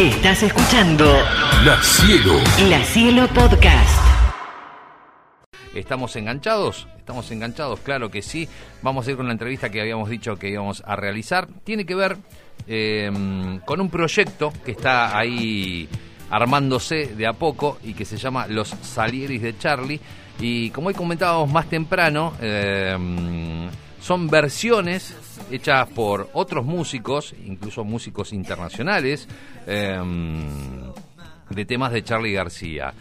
Estás escuchando La Cielo. La Cielo Podcast. ¿Estamos enganchados? ¿Estamos enganchados? Claro que sí. Vamos a ir con la entrevista que habíamos dicho que íbamos a realizar. Tiene que ver eh, con un proyecto que está ahí armándose de a poco y que se llama Los Salieris de Charlie. Y como hoy comentábamos más temprano, eh, son versiones hechas por otros músicos, incluso músicos internacionales, eh, de temas de Charlie García.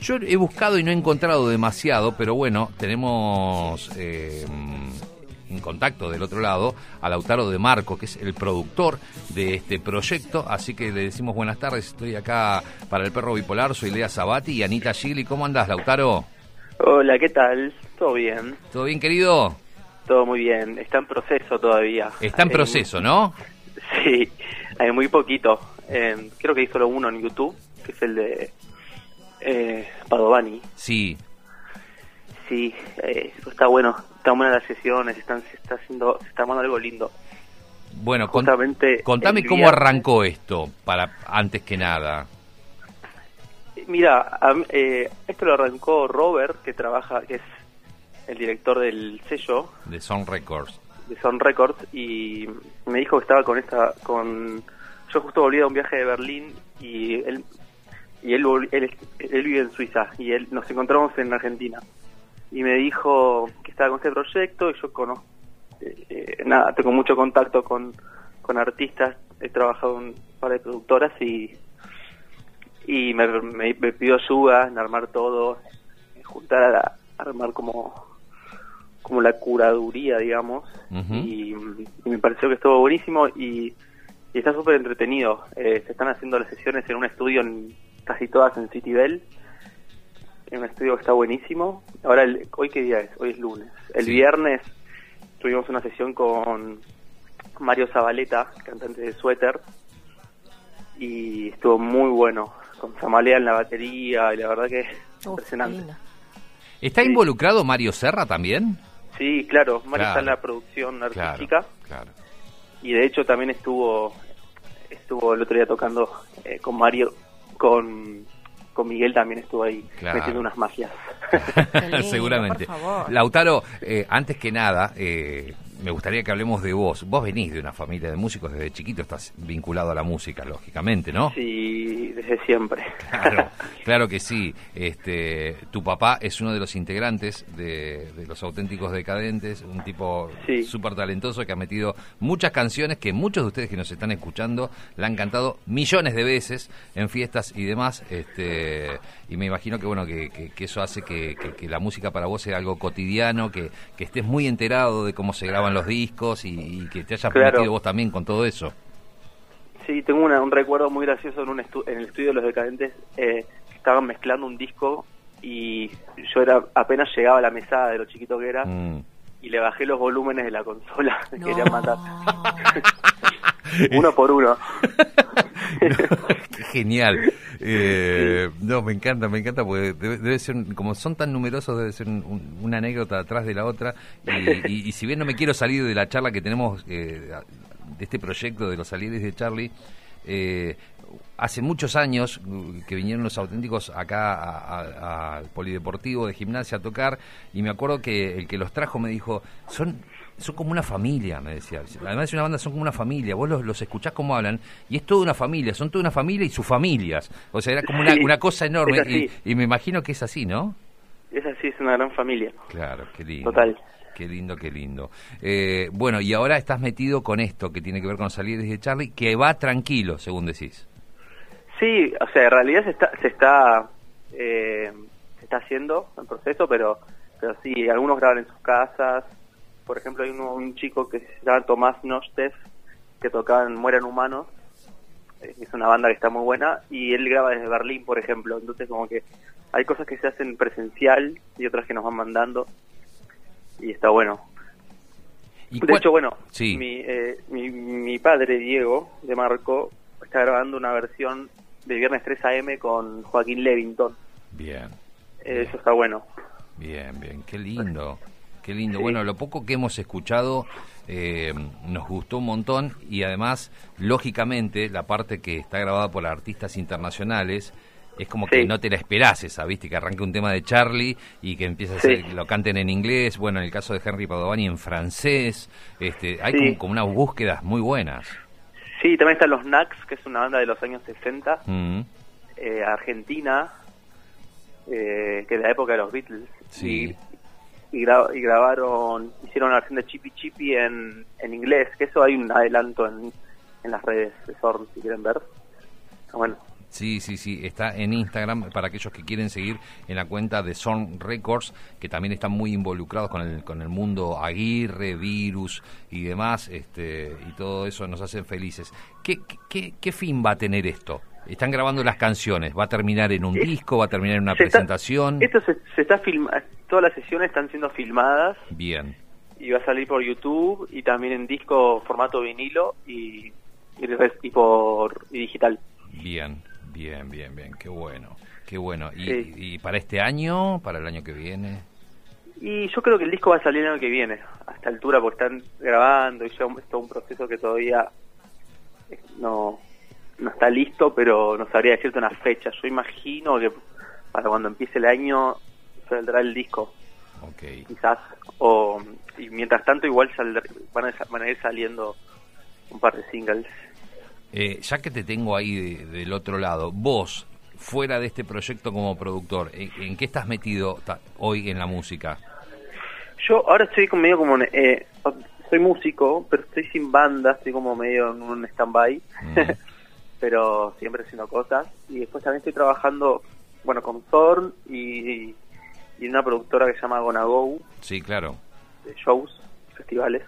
Yo he buscado y no he encontrado demasiado, pero bueno, tenemos eh, en contacto del otro lado a Lautaro de Marco, que es el productor de este proyecto, así que le decimos buenas tardes, estoy acá para el perro bipolar, soy Lea Sabati y Anita Gigli, ¿cómo andás, Lautaro? Hola, ¿qué tal? ¿Todo bien? ¿Todo bien, querido? Todo muy bien. Está en proceso todavía. Está en proceso, ¿no? Sí, hay muy poquito. Eh, creo que hay solo uno en YouTube, que es el de eh, Padovani. Sí. Sí, eh, eso está bueno. Están buenas las sesiones, están, se está haciendo, se está armando algo lindo. Bueno, Justamente contame cómo arrancó esto, para antes que nada. Mira, a eh, esto lo arrancó Robert, que trabaja, que es el director del sello de Sound Records. de Sound Records y me dijo que estaba con esta con yo justo volví de un viaje de Berlín y él y él, él, él vive en Suiza y él nos encontramos en Argentina y me dijo que estaba con este proyecto y yo conozco eh, nada tengo mucho contacto con, con artistas he trabajado en un par de productoras y y me, me, me pidió ayuda en armar todo en juntar a, la- armar como como la curaduría, digamos, y, y me pareció que estuvo buenísimo y, y está súper entretenido. Eh, se están haciendo las sesiones en un estudio, en, casi todas en City Bell, en un estudio que está buenísimo. Ahora, el- ¿hoy qué día es? Hoy es lunes. El Sí. viernes tuvimos una sesión con Mario Zabaleta, cantante de Suéter, y estuvo muy bueno, con Samalea en la batería, y la verdad que Uf, impresionante. ¿Está Sí. involucrado Mario Serra también? Sí, claro, Mario Claro. está en la producción artística claro. y de hecho también estuvo estuvo el otro día tocando eh, con Mario, con, con Miguel también estuvo ahí Claro. metiendo unas magias. Lindo, Seguramente. por favor. Lautaro, eh, antes que nada, eh, me gustaría que hablemos de vos. Vos venís de una familia de músicos desde chiquito, estás vinculado a la música, lógicamente, ¿no? sí, desde siempre. Claro, claro que sí. Este, tu papá es uno de los integrantes de, de los auténticos decadentes, un tipo Sí. súper talentoso que ha metido muchas canciones que muchos de ustedes que nos están escuchando la han cantado millones de veces en fiestas y demás. Este, y me imagino que bueno que, que- que eso hace que, la música para vos sea algo cotidiano, que, que estés muy enterado de cómo se los discos y, y que te hayas Claro. metido vos también con todo eso. Sí, tengo una- un recuerdo muy gracioso en, un estu- en el estudio de Los Decadentes eh, que estaban mezclando un disco y yo era apenas llegaba a la mesada de lo chiquito que era Mm. y le bajé los volúmenes de la consola, me No. querían matar. uno por uno. Qué genial. Eh, no, me encanta, me encanta porque debe, debe ser, como son tan numerosos, debe ser un- un- una anécdota atrás de la otra. Y, y- y si bien no me quiero salir de la charla que tenemos eh, de este proyecto de los salieres de Charlie, eh, hace muchos años uh, que vinieron los auténticos acá al polideportivo de gimnasia a tocar y me acuerdo que el que los trajo me dijo, son son como una familia, me decía. Además de una banda, son como una familia. Vos los, los escuchás cómo hablan y es toda una familia, son toda una familia y sus familias. O sea, era como una, cosa enorme y, y me imagino que es así, ¿no? Es así, es una gran familia. Claro, qué lindo. Total. Qué lindo, qué lindo. Eh, bueno, y ahora estás metido con esto que tiene que ver con salir desde Charlie, que va tranquilo, según decís. Sí, o sea, en realidad se está, se está, eh, se está haciendo en proceso, pero, pero sí, algunos graban en sus casas. Por ejemplo, hay uno- un chico que se llama Tomás Nostev, que tocaba en Mueran Humanos, eh, es una banda que está muy buena, y él graba desde Berlín, por ejemplo. Entonces, como que hay cosas que se hacen presencial y otras que nos van mandando, y está bueno. ¿Y De hecho, bueno, Sí. mi, eh, mi, mi padre, Diego, de Marco, está grabando una versión de Viernes 3 AM con Joaquín Levington. Bien, Eh, Eso está bueno. bien, bien. Qué lindo. Qué lindo. Sí. Bueno, lo poco que hemos escuchado eh, nos gustó un montón y además, lógicamente, la parte que está grabada por artistas internacionales es como que no te la esperás esa, ¿viste? Que arranque un tema de Charlie y que empiece a Sí. ser- lo canten en inglés, bueno, en el caso de Henry Padovani en francés, este, hay Sí. como, como unas búsquedas muy buenas. Sí, también están los Knacks, que es una banda de los años 60, Mm, eh, argentina, eh, que es la época de los Beatles. Sí. Y, y, gra- y grabaron, hicieron una versión de Chippy Chippy en, en inglés, que eso hay un adelanto en, en las redes de Zorn, si quieren ver. Ah, Bueno, Sí, sí, sí, está en Instagram para aquellos que quieren seguir en la cuenta de Zorn Records, que también están muy involucrados con el, con el mundo Aguirre, Virus y demás, este, y todo eso nos hacen felices. ¿Qué, qué, qué fin va a tener esto? Están grabando las canciones, ¿va a terminar en un disco, va a terminar en una se está- presentación? esto se, se está filma, todas las sesiones están siendo filmadas Bien, y va a salir por YouTube y también en disco formato vinilo y, y, por y digital. bien, bien, bien, bien, qué bueno, qué bueno. ¿Y, Sí. y para este año, para el año que viene? Y yo creo que el disco va a salir el año que viene, a esta altura, porque están grabando y ya es todo un proceso que todavía eh, no, no está listo, pero no sabría decirte una fecha. Yo imagino que para cuando empiece el año saldrá el disco, quizás, o y mientras tanto igual saldrá- van, a, van a ir saliendo un par de singles. Eh, ya que te tengo ahí de- del otro lado, vos, fuera de este proyecto como productor, ¿en, en qué estás metido hoy en la música? Yo ahora estoy como medio como... Eh, soy músico, pero estoy sin banda, estoy como medio en un stand-by. Mm. pero siempre haciendo cosas. Y después también estoy trabajando, bueno, con Thorn y, y una productora que se llama Gonago, Sí, claro. de shows, festivales.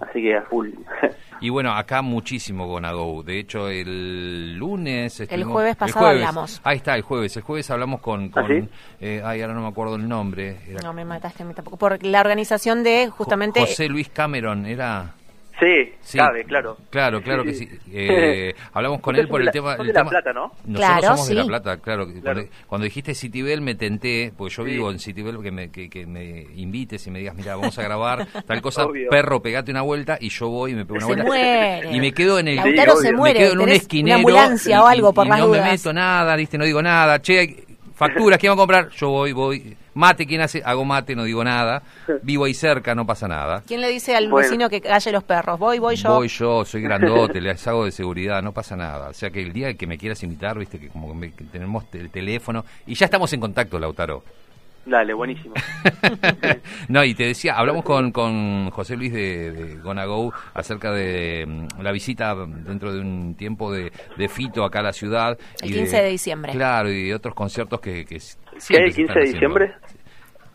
Así que a full. Y bueno, acá muchísimo Gonago. De hecho, el lunes... estuvimos- jueves el pasado jueves. hablamos. Ahí está, el jueves. El jueves hablamos con... con ¿Ah, sí? eh, ay, ahora no me acuerdo el nombre. Era No me mataste a mí tampoco. Por la organización de justamente. José Luis Cameron, era... sí, Sí, cabe, claro. Claro, claro que sí. Eh, hablamos con él por el la- tema... el de La tema- Plata, ¿no? Nosotros Claro, somos de La sí. Plata, claro. Claro. Cuando, cuando dijiste Citibel me tenté, pues yo Sí. vivo en Citibel, que me, que, que me invites y me digas, mira, vamos a grabar tal cosa, Obvio. perro, pegate una vuelta, y yo voy y me pego una Se vuelta. muere. Y me quedo en el... Sí, se muere. Me quedo en un esquinero. Una ambulancia o algo por y las no dudas. me meto nada, ¿viste? No digo nada. Che, facturas, ¿quién va a comprar? Yo voy, voy. Mate, ¿quién hace? Hago mate, no digo nada. Vivo ahí cerca, no pasa nada. ¿Quién le dice al Bueno. vecino que calle los perros? Voy, voy yo. Voy yo, soy grandote, les hago de seguridad, no pasa nada. O sea que el día que me quieras invitar, viste, que como que, me- que tenemos el teléfono y ya estamos en contacto, Lautaro. Dale, buenísimo. no, y te decía, hablamos con, con José Luis de, de Gonna Go acerca de mm, la visita dentro de un tiempo de, de Fito acá a la ciudad. El y 15 de diciembre. Claro, y de otros conciertos que, que ¿Qué? ¿El se 15 están de haciendo. diciembre?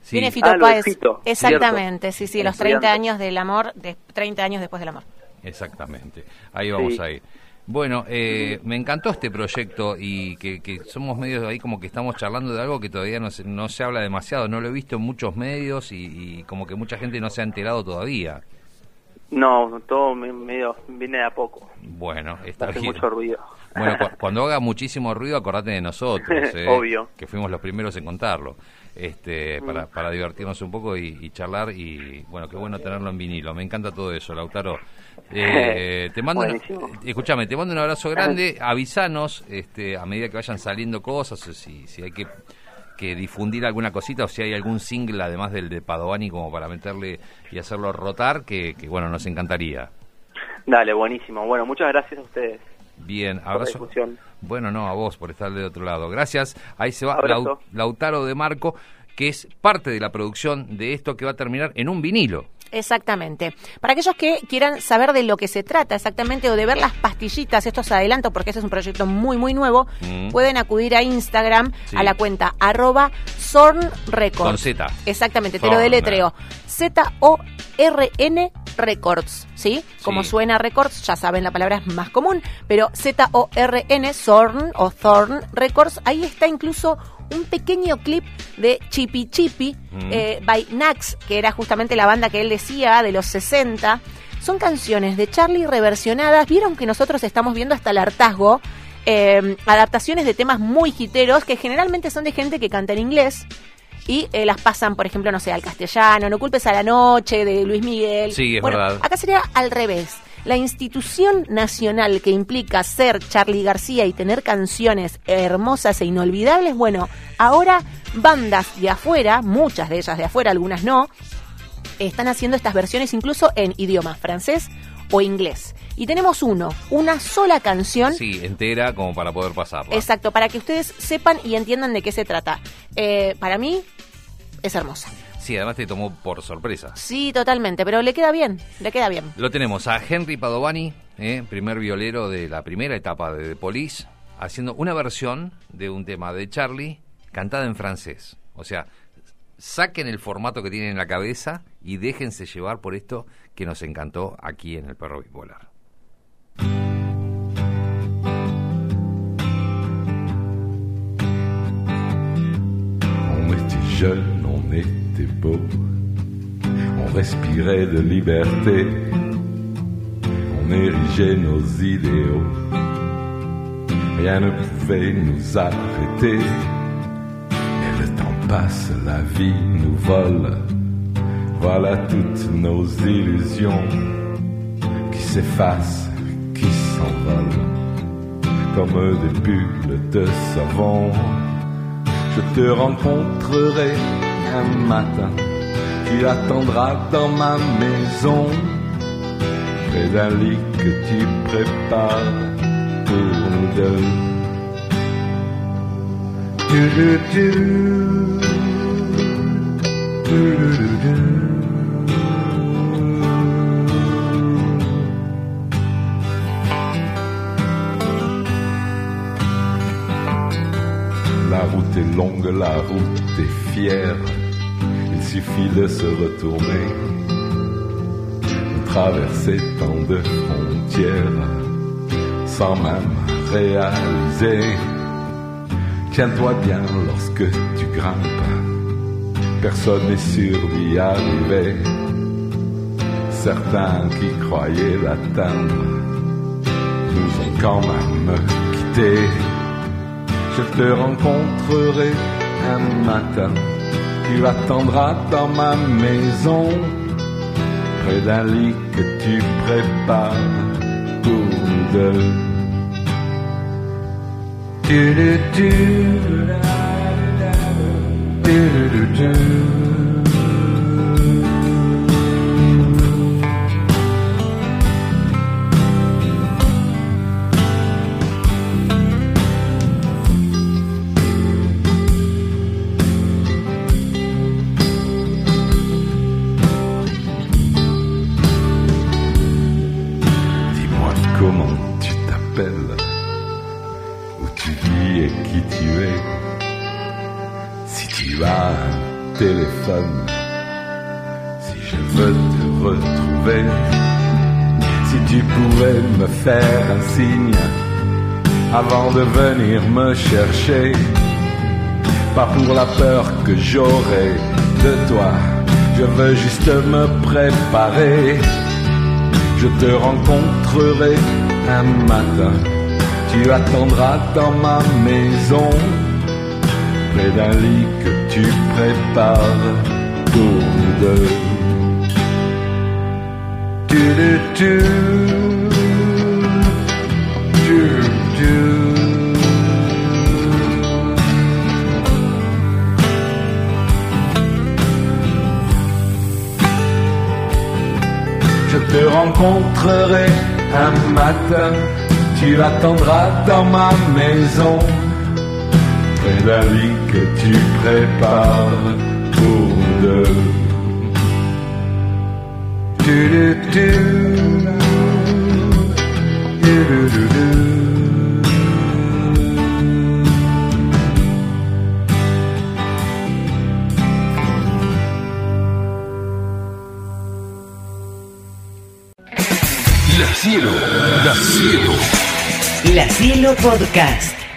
Sí. Viene Fito Ah, Páez. Fito, Exactamente, sí, sí, los 30 Estudiante. años del amor, de 30 años después del amor. Exactamente, ahí vamos Sí. ahí. Bueno, eh, me encantó este proyecto y que, que somos medios ahí como que estamos charlando de algo que todavía no se, no se habla demasiado. No lo he visto en muchos medios y, y como que mucha gente no se ha enterado todavía. No, todo me- medio viene de a poco. Bueno, está Hace bien. mucho ruido. Bueno, cu- cuando haga muchísimo ruido, acordate de nosotros, ¿eh? Obvio. que fuimos los primeros en contarlo, este, para, Mm. para divertirnos un poco y, y charlar y bueno, qué bueno tenerlo en vinilo. Me encanta todo eso, Lautaro. Eh, te mando, escúchame, te mando un abrazo grande. Avisanos, este, a medida que vayan saliendo cosas, si, si hay que que difundir alguna cosita o si hay algún single además del de Padovani como para meterle y hacerlo rotar, que, que bueno, nos encantaría. Dale, buenísimo. Bueno, muchas gracias a ustedes Bien, abrazo. Bueno, no, a vos por estar del otro lado. Gracias. Ahí se va Lautaro de Marco, que es parte de la producción de esto que va a terminar en un vinilo. Exactamente. Para aquellos que quieran saber de lo que se trata exactamente o de ver las pastillitas, esto es adelanto porque este es un proyecto muy, muy nuevo, Mm. pueden acudir a Instagram Sí. a la cuenta arroba Zorn Records. Con Z. Exactamente, te lo deletreo. Z-O-R-N Records, ¿sí? Como Sí. suena Records, ya saben, la palabra es más común, pero Z-O-R-N, Zorn o Thorn Records, ahí está incluso un pequeño clip de Chippy Chippy Mm. eh, by Nax, que era justamente la banda que él decía de los 60. Son canciones de Charlie reversionadas. Vieron que nosotros estamos viendo hasta el hartazgo. eh, adaptaciones de temas muy hiteros que generalmente son de gente que canta en inglés y eh, las pasan, por ejemplo, no sé, al castellano, no culpes a la noche de Luis Miguel. Sí, es Bueno, verdad. Acá sería al revés. La institución nacional que implica ser Charlie García y tener canciones hermosas e inolvidables, bueno, ahora bandas de afuera, muchas de ellas de afuera, algunas no, están haciendo estas versiones incluso en idioma francés o inglés. Y tenemos uno, una sola canción. Sí, entera como para poder pasarla. Exacto, para que ustedes sepan y entiendan de qué se trata. Eh, para mí es hermosa. Sí, además te tomó por sorpresa. Sí, totalmente, pero le queda bien, le queda bien. Lo tenemos a Henry Padovani, eh, primer violero de la primera etapa de The Police, haciendo una versión de un tema de Charlie cantada en francés. O sea, saquen el formato que tienen en la cabeza y déjense llevar por esto que nos encantó aquí en el Perro Bipolar. On était jeunes, on était on respirait de liberté, on érigeait nos idéaux, rien ne pouvait nous arrêter. Mais le temps passe, la vie nous vole, voilà toutes nos illusions qui s'effacent, qui s'envolent, comme des bulles de savon. Je te rencontrerai un matin, tu attendras dans ma maison, près d'un lit que tu prépares pour nous deux. Du, du, du. La route est longue, la route est fière. Il suffit de se retourner, traverser tant de frontières, sans même réaliser. Tiens-toi bien lorsque tu grimpes, personne n'est sûr d'y arriver. Certains qui croyaient l'atteindre nous ont quand même quittés. Je te rencontrerai un matin. Tu attendras dans ma maison, près d'un lit que tu prépares pour nous deux. Du, si je veux te retrouver, si tu pouvais me faire un signe avant de venir me chercher, pas pour la peur que j'aurai de toi, je veux juste me préparer. Je te rencontrerai un matin. Tu attendras dans ma maison, près d'un lit que tu prépares pour nous deux. Du, du. Du, du. Je te rencontrerai un matin, tu attendras dans ma maison, la vie que tu prépares pour deux. Du, du, La cielo, la cielo. La cielo podcast.